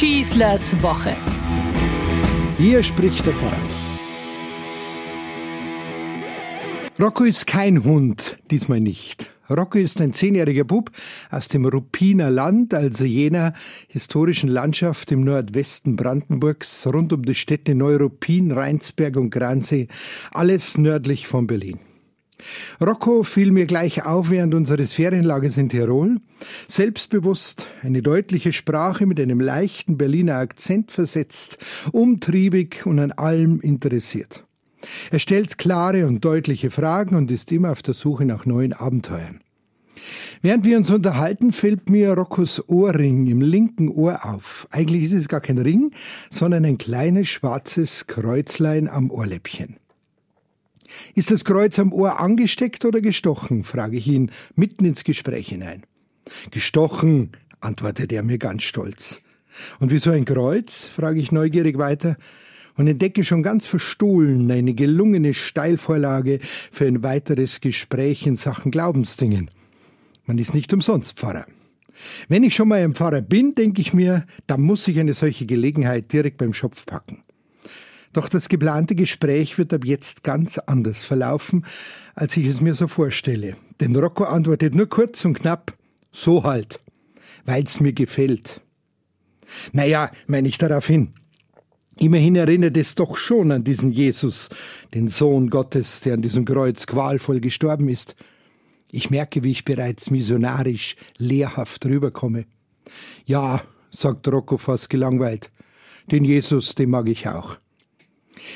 Schießlers Woche. Hier spricht der Pfarrer. Rocco ist kein Hund, diesmal nicht. Rocco ist ein zehnjähriger Bub aus dem Ruppiner Land, also jener historischen Landschaft im Nordwesten Brandenburgs, rund um die Städte Neuruppin, Rheinsberg und Gransee, alles nördlich von Berlin. Rocco fiel mir gleich auf während unseres Ferienlagers in Tirol. Selbstbewusst, eine deutliche Sprache mit einem leichten Berliner Akzent versetzt, umtriebig und an allem interessiert. Er stellt klare und deutliche Fragen und ist immer auf der Suche nach neuen Abenteuern. Während wir uns unterhalten, fällt mir Roccos Ohrring im linken Ohr auf. Eigentlich ist es gar kein Ring, sondern ein kleines schwarzes Kreuzlein am Ohrläppchen. Ist das Kreuz am Ohr angesteckt oder gestochen? frage ich ihn mitten ins Gespräch hinein. Gestochen, antwortet er mir ganz stolz. Und wieso ein Kreuz? frage ich neugierig weiter und entdecke schon ganz verstohlen eine gelungene Steilvorlage für ein weiteres Gespräch in Sachen Glaubensdingen. Man ist nicht umsonst Pfarrer. Wenn ich schon mal ein Pfarrer bin, denke ich mir, dann muss ich eine solche Gelegenheit direkt beim Schopf packen. Doch das geplante Gespräch wird ab jetzt ganz anders verlaufen, als ich es mir so vorstelle. Denn Rocco antwortet nur kurz und knapp, so halt, weil's mir gefällt. Naja, meine ich darauf hin. Immerhin erinnert es doch schon an diesen Jesus, den Sohn Gottes, der an diesem Kreuz qualvoll gestorben ist. Ich merke, wie ich bereits missionarisch lehrhaft rüberkomme. Ja, sagt Rocco fast gelangweilt, den Jesus, den mag ich auch.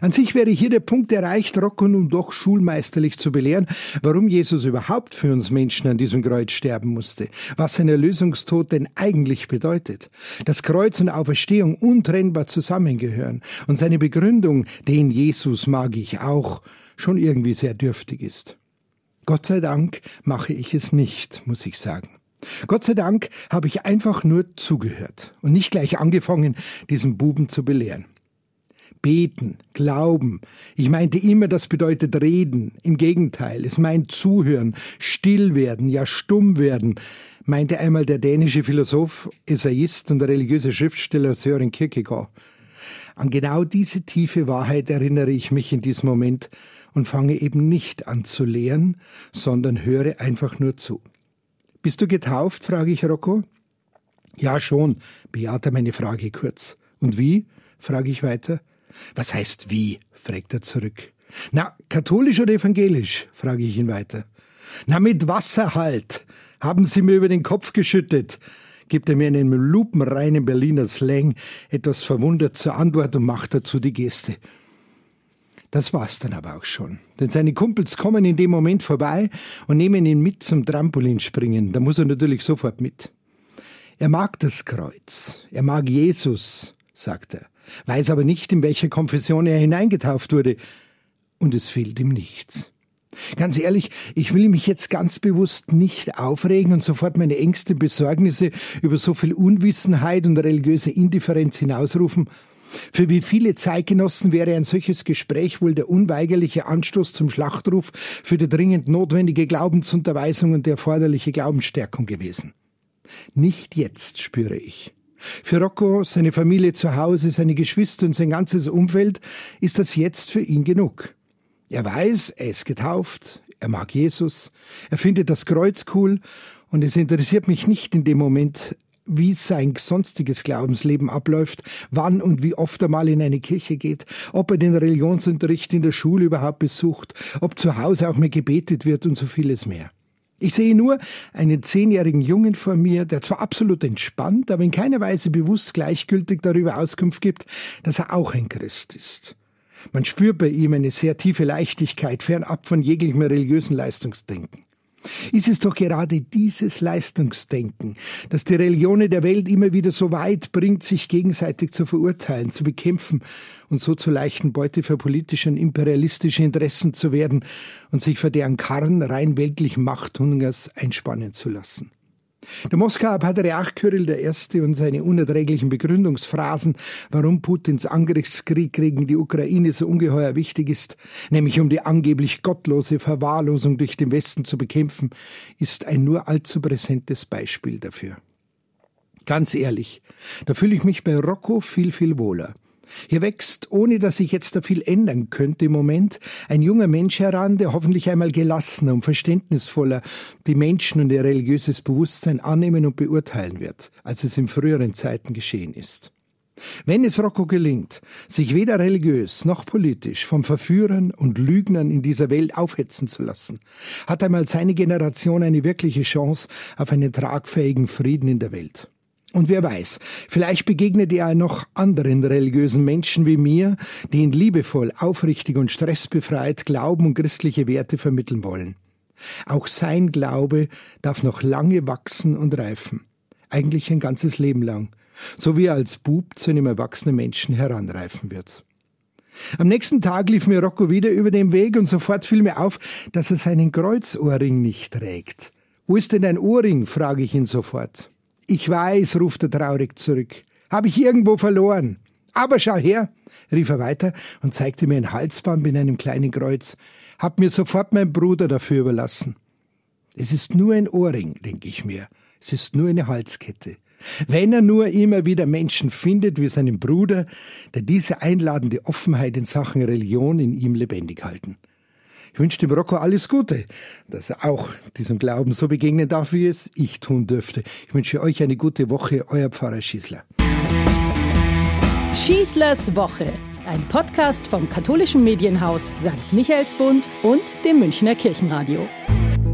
An sich wäre hier der Punkt erreicht, Rocco nun doch schulmeisterlich zu belehren, warum Jesus überhaupt für uns Menschen an diesem Kreuz sterben musste, was sein Erlösungstod denn eigentlich bedeutet, dass Kreuz und Auferstehung untrennbar zusammengehören und seine Begründung, den Jesus mag ich auch, schon irgendwie sehr dürftig ist. Gott sei Dank mache ich es nicht, muss ich sagen. Gott sei Dank habe ich einfach nur zugehört und nicht gleich angefangen, diesen Buben zu belehren. Beten, Glauben. Ich meinte immer, das bedeutet reden. Im Gegenteil, es meint zuhören, still werden, ja stumm werden, meinte einmal der dänische Philosoph, Essayist und religiöse Schriftsteller Søren Kierkegaard. An genau diese tiefe Wahrheit erinnere ich mich in diesem Moment und fange eben nicht an zu lehren, sondern höre einfach nur zu. Bist du getauft? frage ich Rocco. Ja, schon, bejaht er meine Frage kurz. Und wie? frage ich weiter. Was heißt wie? fragt er zurück. Na, katholisch oder evangelisch? frage ich ihn weiter. Na, mit Wasser halt. Haben Sie mir über den Kopf geschüttet, gibt er mir in einem lupenreinen Berliner Slang etwas verwundert zur Antwort und macht dazu die Geste. Das war's dann aber auch schon. Denn seine Kumpels kommen in dem Moment vorbei und nehmen ihn mit zum Trampolinspringen. Da muss er natürlich sofort mit. Er mag das Kreuz. Er mag Jesus, sagt er weiß aber nicht, in welche Konfession er hineingetauft wurde. Und es fehlt ihm nichts. Ganz ehrlich, ich will mich jetzt ganz bewusst nicht aufregen und sofort meine Ängste, Besorgnisse über so viel Unwissenheit und religiöse Indifferenz hinausrufen. Für wie viele Zeitgenossen wäre ein solches Gespräch wohl der unweigerliche Anstoß zum Schlachtruf für die dringend notwendige Glaubensunterweisung und die erforderliche Glaubensstärkung gewesen. Nicht jetzt, spüre ich. Für Rocco, seine Familie zu Hause, seine Geschwister und sein ganzes Umfeld ist das jetzt für ihn genug. Er weiß, er ist getauft, er mag Jesus, er findet das Kreuz cool und es interessiert mich nicht in dem Moment, wie sein sonstiges Glaubensleben abläuft, wann und wie oft er mal in eine Kirche geht, ob er den Religionsunterricht in der Schule überhaupt besucht, ob zu Hause auch mehr gebetet wird und so vieles mehr. Ich sehe nur einen zehnjährigen Jungen vor mir, der zwar absolut entspannt, aber in keiner Weise bewusst gleichgültig darüber Auskunft gibt, dass er auch ein Christ ist. Man spürt bei ihm eine sehr tiefe Leichtigkeit, fernab von jeglichem religiösen Leistungsdenken. Ist es doch gerade dieses Leistungsdenken, das die Religionen der Welt immer wieder so weit bringt, sich gegenseitig zu verurteilen, zu bekämpfen und so zu leichten Beute für politische und imperialistische Interessen zu werden und sich für deren Karren rein weltlichen Machthungers einspannen zu lassen. Der Moskauer Patriarch Kyrill I. und seine unerträglichen Begründungsphrasen, warum Putins Angriffskrieg gegen die Ukraine so ungeheuer wichtig ist, nämlich um die angeblich gottlose Verwahrlosung durch den Westen zu bekämpfen, ist ein nur allzu präsentes Beispiel dafür. Ganz ehrlich, da fühle ich mich bei Rocco viel, viel wohler. Hier wächst, ohne dass sich jetzt da viel ändern könnte im Moment, ein junger Mensch heran, der hoffentlich einmal gelassener und verständnisvoller die Menschen und ihr religiöses Bewusstsein annehmen und beurteilen wird, als es in früheren Zeiten geschehen ist. Wenn es Rocco gelingt, sich weder religiös noch politisch vom Verführern und Lügnern in dieser Welt aufhetzen zu lassen, hat einmal seine Generation eine wirkliche Chance auf einen tragfähigen Frieden in der Welt. Und wer weiß, vielleicht begegnet er noch anderen religiösen Menschen wie mir, die ihn liebevoll, aufrichtig und stressbefreit Glauben und christliche Werte vermitteln wollen. Auch sein Glaube darf noch lange wachsen und reifen. Eigentlich ein ganzes Leben lang. So wie er als Bub zu einem erwachsenen Menschen heranreifen wird. Am nächsten Tag lief mir Rocco wieder über den Weg und sofort fiel mir auf, dass er seinen Kreuzohrring nicht trägt. Wo ist denn dein Ohrring? frage ich ihn sofort. Ich weiß, ruft er traurig zurück. Habe ich irgendwo verloren. Aber schau her, rief er weiter und zeigte mir ein Halsband mit einem kleinen Kreuz. Hab mir sofort mein Bruder dafür überlassen. Es ist nur ein Ohrring, denke ich mir. Es ist nur eine Halskette. Wenn er nur immer wieder Menschen findet wie seinen Bruder, der diese einladende Offenheit in Sachen Religion in ihm lebendig halten. Ich wünsche dem Rocco alles Gute, dass er auch diesem Glauben so begegnen darf, wie es ich tun dürfte. Ich wünsche euch eine gute Woche, euer Pfarrer Schießler. Schießlers Woche, ein Podcast vom katholischen Medienhaus St. Michaelsbund und dem Münchner Kirchenradio.